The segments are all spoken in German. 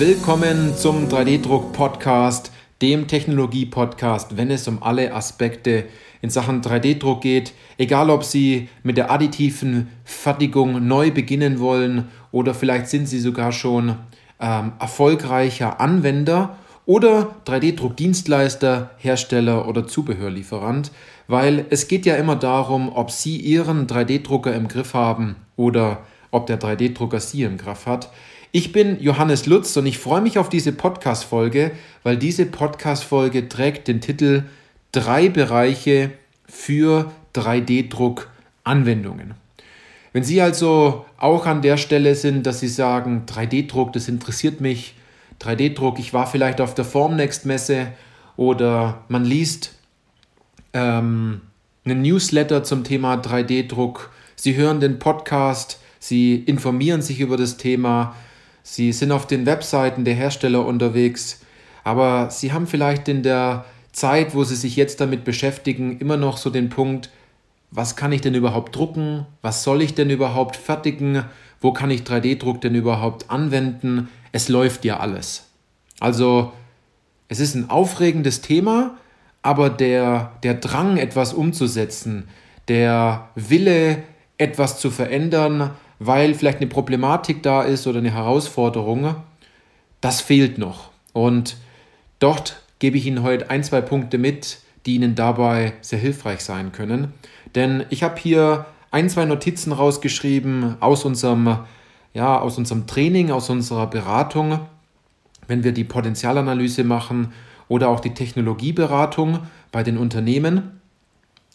Willkommen zum 3D-Druck-Podcast, dem Technologie-Podcast, wenn es um alle Aspekte in Sachen 3D-Druck geht. Egal, ob Sie mit der additiven Fertigung neu beginnen wollen oder vielleicht sind Sie sogar schon ähm, erfolgreicher Anwender oder 3D-Druckdienstleister, Hersteller oder Zubehörlieferant, weil es geht ja immer darum, ob Sie Ihren 3D-Drucker im Griff haben oder ob der 3D-Drucker Sie im Griff hat. Ich bin Johannes Lutz und ich freue mich auf diese Podcast-Folge, weil diese Podcast-Folge trägt den Titel Drei Bereiche für 3D-Druck-Anwendungen. Wenn Sie also auch an der Stelle sind, dass Sie sagen, 3D-Druck, das interessiert mich, 3D-Druck, ich war vielleicht auf der Formnext-Messe oder man liest ähm, einen Newsletter zum Thema 3D-Druck, Sie hören den Podcast, Sie informieren sich über das Thema, Sie sind auf den Webseiten der Hersteller unterwegs, aber Sie haben vielleicht in der Zeit, wo Sie sich jetzt damit beschäftigen, immer noch so den Punkt, was kann ich denn überhaupt drucken? Was soll ich denn überhaupt fertigen? Wo kann ich 3D-Druck denn überhaupt anwenden? Es läuft ja alles. Also, es ist ein aufregendes Thema, aber der, der Drang, etwas umzusetzen, der Wille, etwas zu verändern, weil vielleicht eine Problematik da ist oder eine Herausforderung, das fehlt noch. Und dort gebe ich Ihnen heute ein, zwei Punkte mit, die Ihnen dabei sehr hilfreich sein können. Denn ich habe hier ein, zwei Notizen rausgeschrieben aus unserem, ja, aus unserem Training, aus unserer Beratung, wenn wir die Potenzialanalyse machen oder auch die Technologieberatung bei den Unternehmen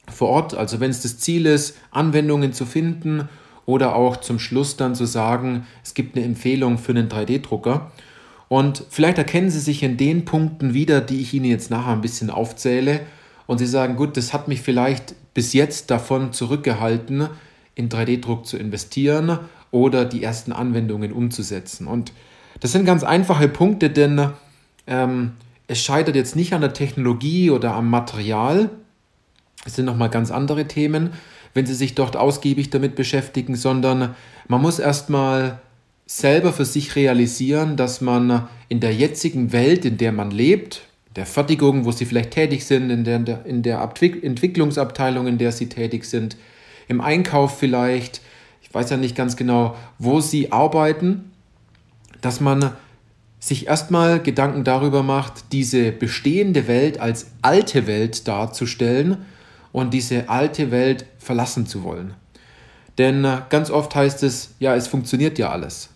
vor Ort. Also wenn es das Ziel ist, Anwendungen zu finden oder auch zum Schluss dann zu sagen, es gibt eine Empfehlung für einen 3D-Drucker. Und vielleicht erkennen Sie sich in den Punkten wieder, die ich Ihnen jetzt nachher ein bisschen aufzähle. Und Sie sagen, gut, das hat mich vielleicht bis jetzt davon zurückgehalten, in 3D-Druck zu investieren oder die ersten Anwendungen umzusetzen. Und das sind ganz einfache Punkte, denn ähm, es scheitert jetzt nicht an der Technologie oder am Material. Es sind nochmal ganz andere Themen, wenn Sie sich dort ausgiebig damit beschäftigen, sondern man muss erstmal selber für sich realisieren, dass man in der jetzigen Welt, in der man lebt, der Fertigung, wo Sie vielleicht tätig sind, in der, in der Entwicklungsabteilung, in der Sie tätig sind, im Einkauf vielleicht, ich weiß ja nicht ganz genau, wo Sie arbeiten, dass man sich erstmal Gedanken darüber macht, diese bestehende Welt als alte Welt darzustellen und diese alte Welt verlassen zu wollen. Denn äh, ganz oft heißt es, ja, es funktioniert ja alles.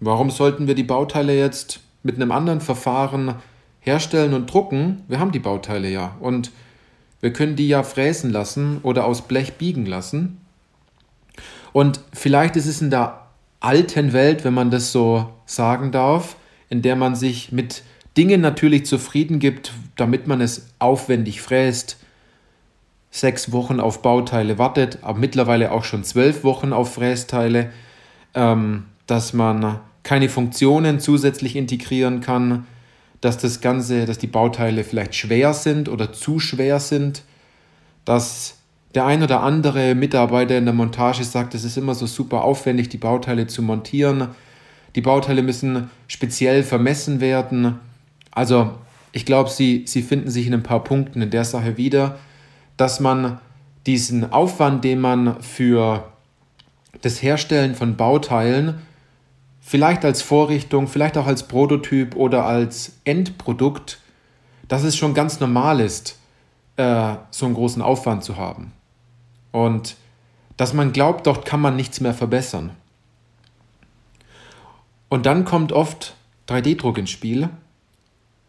Warum sollten wir die Bauteile jetzt mit einem anderen Verfahren herstellen und drucken? Wir haben die Bauteile ja und wir können die ja fräsen lassen oder aus Blech biegen lassen. Und vielleicht ist es in der alten Welt, wenn man das so sagen darf, in der man sich mit Dingen natürlich zufrieden gibt, damit man es aufwendig fräst, sechs Wochen auf Bauteile wartet, aber mittlerweile auch schon zwölf Wochen auf Frästeile, ähm, dass man keine Funktionen zusätzlich integrieren kann, dass das Ganze, dass die Bauteile vielleicht schwer sind oder zu schwer sind, dass der ein oder andere Mitarbeiter in der Montage sagt, es ist immer so super aufwendig, die Bauteile zu montieren. Die Bauteile müssen speziell vermessen werden. Also ich glaube, sie, sie finden sich in ein paar Punkten in der Sache wieder dass man diesen Aufwand, den man für das Herstellen von Bauteilen vielleicht als Vorrichtung, vielleicht auch als Prototyp oder als Endprodukt, dass es schon ganz normal ist, äh, so einen großen Aufwand zu haben. Und dass man glaubt, dort kann man nichts mehr verbessern. Und dann kommt oft 3D-Druck ins Spiel.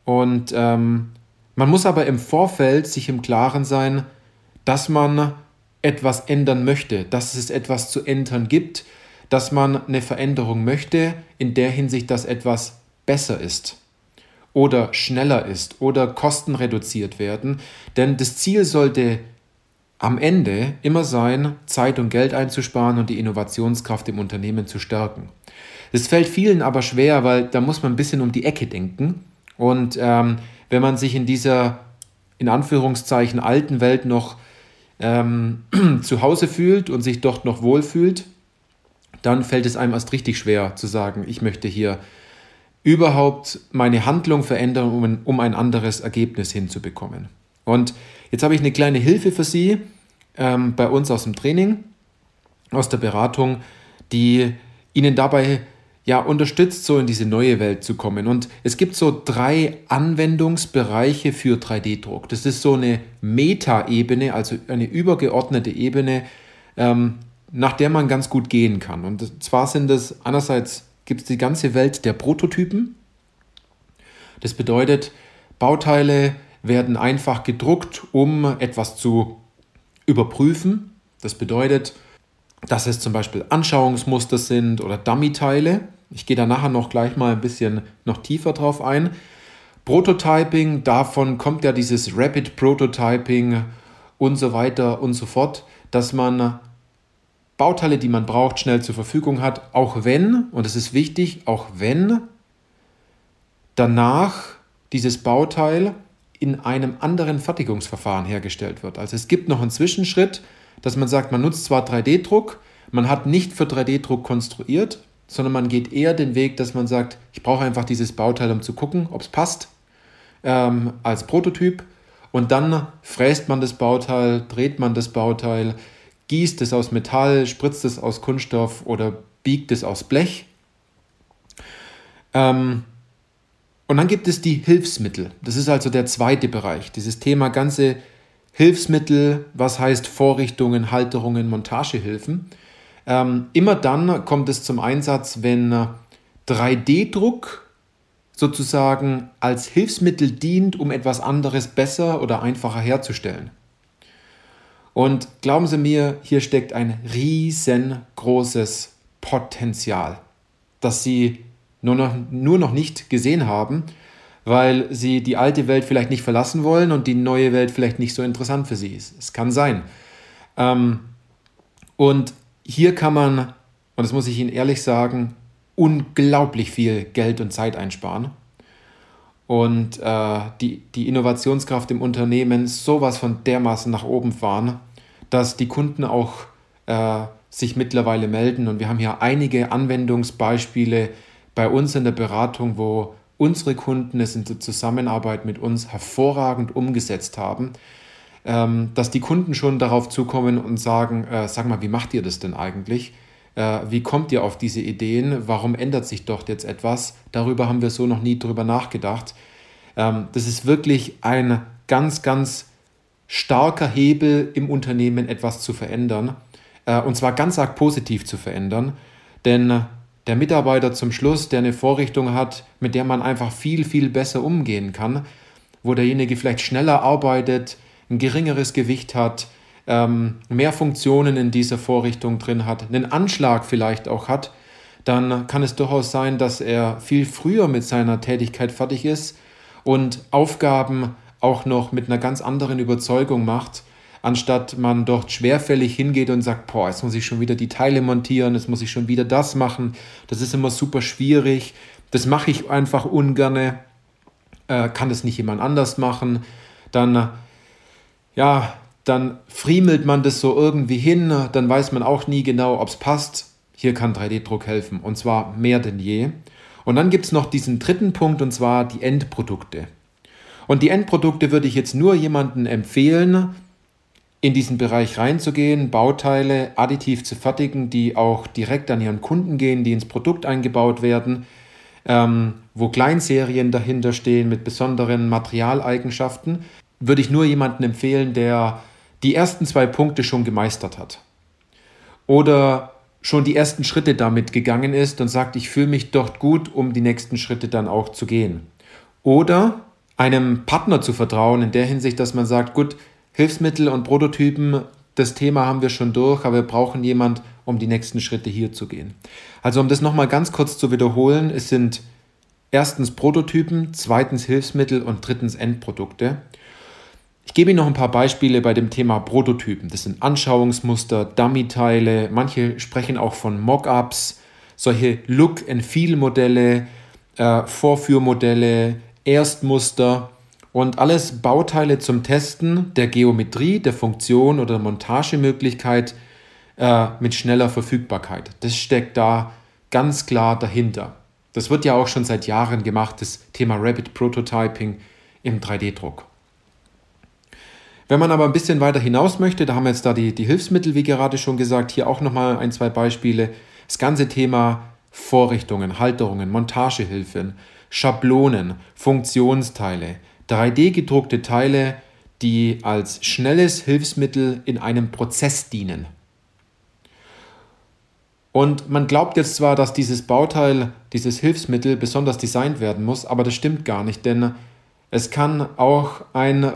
Und ähm, man muss aber im Vorfeld sich im Klaren sein, dass man etwas ändern möchte, dass es etwas zu ändern gibt, dass man eine Veränderung möchte, in der Hinsicht, dass etwas besser ist oder schneller ist oder Kosten reduziert werden. Denn das Ziel sollte am Ende immer sein, Zeit und Geld einzusparen und die Innovationskraft im Unternehmen zu stärken. Das fällt vielen aber schwer, weil da muss man ein bisschen um die Ecke denken. Und ähm, wenn man sich in dieser in Anführungszeichen alten Welt noch ähm, zu Hause fühlt und sich dort noch wohlfühlt, dann fällt es einem erst richtig schwer zu sagen, ich möchte hier überhaupt meine Handlung verändern, um ein, um ein anderes Ergebnis hinzubekommen. Und jetzt habe ich eine kleine Hilfe für Sie ähm, bei uns aus dem Training, aus der Beratung, die Ihnen dabei ja unterstützt, so in diese neue Welt zu kommen. Und es gibt so drei Anwendungsbereiche für 3D-Druck. Das ist so eine Meta-Ebene, also eine übergeordnete Ebene, ähm, nach der man ganz gut gehen kann. Und zwar sind es einerseits gibt es die ganze Welt der Prototypen. Das bedeutet, Bauteile werden einfach gedruckt, um etwas zu überprüfen. Das bedeutet, dass es zum Beispiel Anschauungsmuster sind oder Dummy-Teile. Ich gehe da nachher noch gleich mal ein bisschen noch tiefer drauf ein. Prototyping, davon kommt ja dieses Rapid Prototyping und so weiter und so fort, dass man Bauteile, die man braucht, schnell zur Verfügung hat, auch wenn, und das ist wichtig, auch wenn danach dieses Bauteil in einem anderen Fertigungsverfahren hergestellt wird. Also es gibt noch einen Zwischenschritt, dass man sagt, man nutzt zwar 3D-Druck, man hat nicht für 3D-Druck konstruiert, sondern man geht eher den Weg, dass man sagt, ich brauche einfach dieses Bauteil, um zu gucken, ob es passt, ähm, als Prototyp. Und dann fräst man das Bauteil, dreht man das Bauteil, gießt es aus Metall, spritzt es aus Kunststoff oder biegt es aus Blech. Ähm, und dann gibt es die Hilfsmittel. Das ist also der zweite Bereich. Dieses Thema ganze Hilfsmittel, was heißt Vorrichtungen, Halterungen, Montagehilfen. Ähm, immer dann kommt es zum Einsatz, wenn 3D-Druck sozusagen als Hilfsmittel dient, um etwas anderes besser oder einfacher herzustellen. Und glauben Sie mir, hier steckt ein riesengroßes Potenzial, das Sie nur noch, nur noch nicht gesehen haben, weil Sie die alte Welt vielleicht nicht verlassen wollen und die neue Welt vielleicht nicht so interessant für Sie ist. Es kann sein. Ähm, und hier kann man, und das muss ich Ihnen ehrlich sagen, unglaublich viel Geld und Zeit einsparen und äh, die, die Innovationskraft im Unternehmen sowas von dermaßen nach oben fahren, dass die Kunden auch äh, sich mittlerweile melden. Und wir haben hier einige Anwendungsbeispiele bei uns in der Beratung, wo unsere Kunden es in der Zusammenarbeit mit uns hervorragend umgesetzt haben, ähm, dass die Kunden schon darauf zukommen und sagen, äh, sag mal, wie macht ihr das denn eigentlich? Äh, wie kommt ihr auf diese Ideen? Warum ändert sich dort jetzt etwas? Darüber haben wir so noch nie drüber nachgedacht. Ähm, das ist wirklich ein ganz, ganz starker Hebel im Unternehmen, etwas zu verändern. Äh, und zwar ganz arg positiv zu verändern. Denn der Mitarbeiter zum Schluss, der eine Vorrichtung hat, mit der man einfach viel, viel besser umgehen kann, wo derjenige vielleicht schneller arbeitet, ein geringeres Gewicht hat, ähm, mehr Funktionen in dieser Vorrichtung drin hat, einen Anschlag vielleicht auch hat, dann kann es durchaus sein, dass er viel früher mit seiner Tätigkeit fertig ist und Aufgaben auch noch mit einer ganz anderen Überzeugung macht, anstatt man dort schwerfällig hingeht und sagt, boah, jetzt muss ich schon wieder die Teile montieren, jetzt muss ich schon wieder das machen, das ist immer super schwierig, das mache ich einfach ungerne, äh, kann es nicht jemand anders machen, dann ja, dann friemelt man das so irgendwie hin, dann weiß man auch nie genau, ob es passt. Hier kann 3D-Druck helfen und zwar mehr denn je. Und dann gibt es noch diesen dritten Punkt und zwar die Endprodukte. Und die Endprodukte würde ich jetzt nur jemandem empfehlen, in diesen Bereich reinzugehen, Bauteile additiv zu fertigen, die auch direkt an ihren Kunden gehen, die ins Produkt eingebaut werden, ähm, wo Kleinserien dahinter stehen mit besonderen Materialeigenschaften, würde ich nur jemanden empfehlen, der die ersten zwei Punkte schon gemeistert hat. Oder schon die ersten Schritte damit gegangen ist und sagt, ich fühle mich dort gut, um die nächsten Schritte dann auch zu gehen. Oder einem Partner zu vertrauen, in der Hinsicht, dass man sagt, gut, Hilfsmittel und Prototypen, das Thema haben wir schon durch, aber wir brauchen jemand, um die nächsten Schritte hier zu gehen. Also um das nochmal ganz kurz zu wiederholen, es sind erstens Prototypen, zweitens Hilfsmittel und drittens Endprodukte. Ich gebe Ihnen noch ein paar Beispiele bei dem Thema Prototypen. Das sind Anschauungsmuster, Dummy-Teile, manche sprechen auch von Mockups, solche Look-and-Feel-Modelle, äh, Vorführmodelle, Erstmuster und alles Bauteile zum Testen der Geometrie, der Funktion oder der Montagemöglichkeit äh, mit schneller Verfügbarkeit. Das steckt da ganz klar dahinter. Das wird ja auch schon seit Jahren gemacht, das Thema Rapid Prototyping im 3D-Druck. Wenn man aber ein bisschen weiter hinaus möchte, da haben wir jetzt da die, die Hilfsmittel, wie gerade schon gesagt, hier auch nochmal ein, zwei Beispiele. Das ganze Thema Vorrichtungen, Halterungen, Montagehilfen, Schablonen, Funktionsteile, 3D gedruckte Teile, die als schnelles Hilfsmittel in einem Prozess dienen. Und man glaubt jetzt zwar, dass dieses Bauteil, dieses Hilfsmittel besonders designt werden muss, aber das stimmt gar nicht, denn es kann auch ein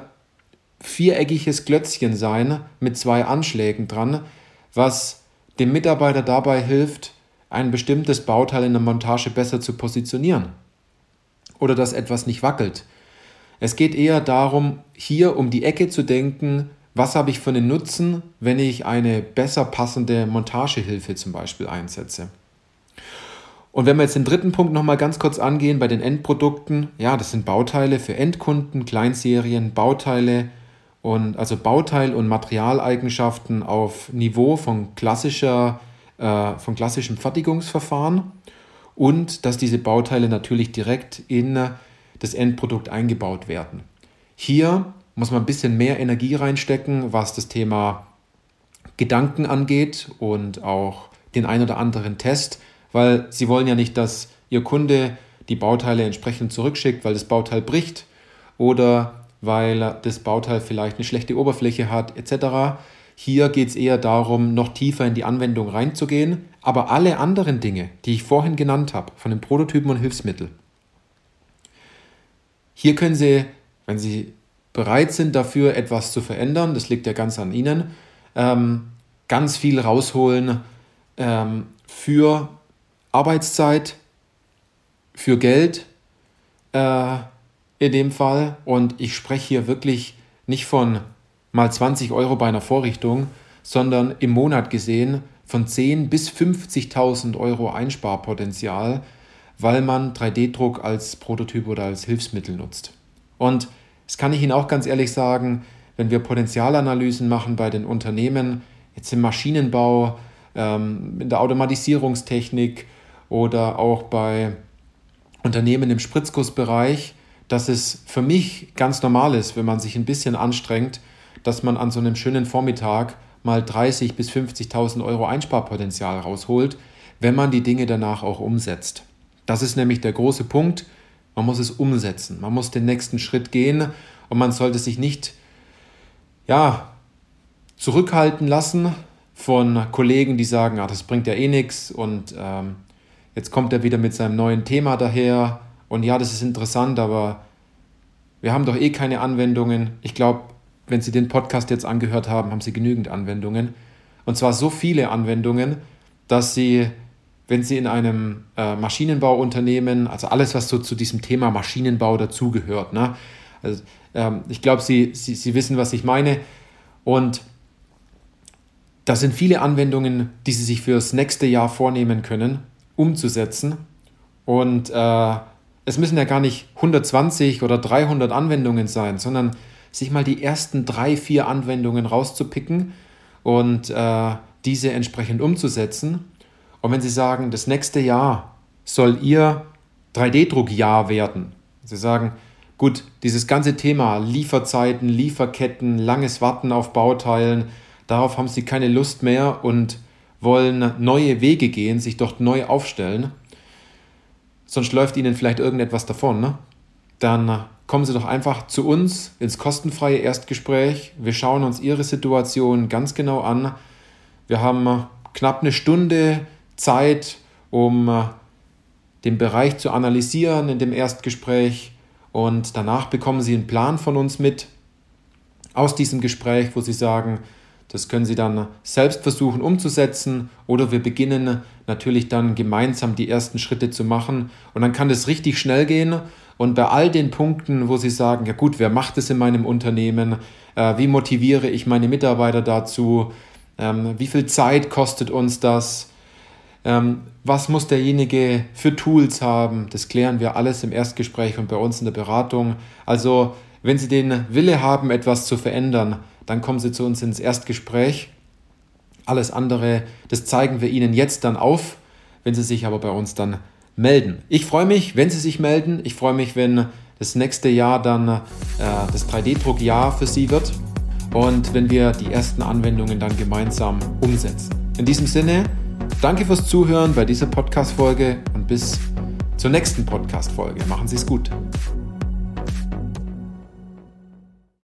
viereckiges Klötzchen sein mit zwei Anschlägen dran, was dem Mitarbeiter dabei hilft, ein bestimmtes Bauteil in der Montage besser zu positionieren oder dass etwas nicht wackelt. Es geht eher darum, hier um die Ecke zu denken, was habe ich für einen Nutzen, wenn ich eine besser passende Montagehilfe zum Beispiel einsetze. Und wenn wir jetzt den dritten Punkt nochmal ganz kurz angehen bei den Endprodukten, ja, das sind Bauteile für Endkunden, Kleinserien, Bauteile und also Bauteil- und Materialeigenschaften auf Niveau von klassischer, äh, von klassischem Fertigungsverfahren. Und dass diese Bauteile natürlich direkt in das Endprodukt eingebaut werden. Hier muss man ein bisschen mehr Energie reinstecken, was das Thema Gedanken angeht und auch den ein oder anderen Test, weil sie wollen ja nicht, dass ihr Kunde die Bauteile entsprechend zurückschickt, weil das Bauteil bricht. Oder weil das Bauteil vielleicht eine schlechte Oberfläche hat etc. Hier geht es eher darum, noch tiefer in die Anwendung reinzugehen, aber alle anderen Dinge, die ich vorhin genannt habe, von den Prototypen und Hilfsmitteln, hier können Sie, wenn Sie bereit sind dafür, etwas zu verändern, das liegt ja ganz an Ihnen, ähm, ganz viel rausholen ähm, für Arbeitszeit, für Geld äh, in dem Fall. Und ich spreche hier wirklich nicht von mal 20 Euro bei einer Vorrichtung, sondern im Monat gesehen von 10.000 bis 50.000 Euro Einsparpotenzial, weil man 3D-Druck als Prototyp oder als Hilfsmittel nutzt. Und das kann ich Ihnen auch ganz ehrlich sagen, wenn wir Potenzialanalysen machen bei den Unternehmen, jetzt im Maschinenbau, ähm, in der Automatisierungstechnik oder auch bei Unternehmen im Spritzgussbereich, dass es für mich ganz normal ist, wenn man sich ein bisschen anstrengt, dass man an so einem schönen Vormittag mal 30.000 bis 50.000 Euro Einsparpotenzial rausholt, wenn man die Dinge danach auch umsetzt. Das ist nämlich der große Punkt. Man muss es umsetzen. Man muss den nächsten Schritt gehen und man sollte sich nicht ja, zurückhalten lassen von Kollegen, die sagen, ah, das bringt ja eh nichts und ähm, jetzt kommt er wieder mit seinem neuen Thema daher und ja, das ist interessant, aber wir haben doch eh keine Anwendungen. Ich glaube, wenn Sie den Podcast jetzt angehört haben, haben Sie genügend Anwendungen. Und zwar so viele Anwendungen, dass Sie wenn Sie in einem äh, Maschinenbauunternehmen, also alles, was so zu diesem Thema Maschinenbau dazugehört, ne? Also, ähm, ich glaube, Sie, Sie, Sie wissen, was ich meine. Und das sind viele Anwendungen, die Sie sich fürs nächste Jahr vornehmen können, umzusetzen. Und äh, es müssen ja gar nicht 120 oder 300 Anwendungen sein, sondern sich mal die ersten drei, vier Anwendungen rauszupicken und äh, diese entsprechend umzusetzen. Und wenn Sie sagen, das nächste Jahr soll Ihr 3D-Druckjahr werden, Sie sagen, gut, dieses ganze Thema Lieferzeiten, Lieferketten, langes Warten auf Bauteilen, darauf haben Sie keine Lust mehr und wollen neue Wege gehen, sich dort neu aufstellen, sonst läuft Ihnen vielleicht irgendetwas davon, ne? dann kommen Sie doch einfach zu uns ins kostenfreie Erstgespräch. Wir schauen uns Ihre Situation ganz genau an. Wir haben knapp eine Stunde Zeit, um äh, den Bereich zu analysieren in dem Erstgespräch und danach bekommen Sie einen Plan von uns mit aus diesem Gespräch, wo Sie sagen, das können Sie dann selbst versuchen umzusetzen oder wir beginnen natürlich dann gemeinsam die ersten Schritte zu machen. Und dann kann das richtig schnell gehen. Und bei all den Punkten, wo Sie sagen, ja gut, wer macht es in meinem Unternehmen, äh, wie motiviere ich meine Mitarbeiter dazu, ähm, wie viel Zeit kostet uns das, ähm, was muss derjenige für Tools haben? Das klären wir alles im Erstgespräch und bei uns in der Beratung. Also, wenn Sie den Wille haben, etwas zu verändern, dann kommen Sie zu uns ins Erstgespräch. Alles andere, das zeigen wir Ihnen jetzt dann auf. Wenn Sie sich aber bei uns dann melden. Ich freue mich, wenn Sie sich melden. Ich freue mich, wenn das nächste Jahr dann äh, das 3D-Druckjahr für Sie wird und wenn wir die ersten Anwendungen dann gemeinsam umsetzen. In diesem Sinne, danke fürs Zuhören bei dieser Podcast-Folge und bis zur nächsten Podcast-Folge. Machen Sie es gut.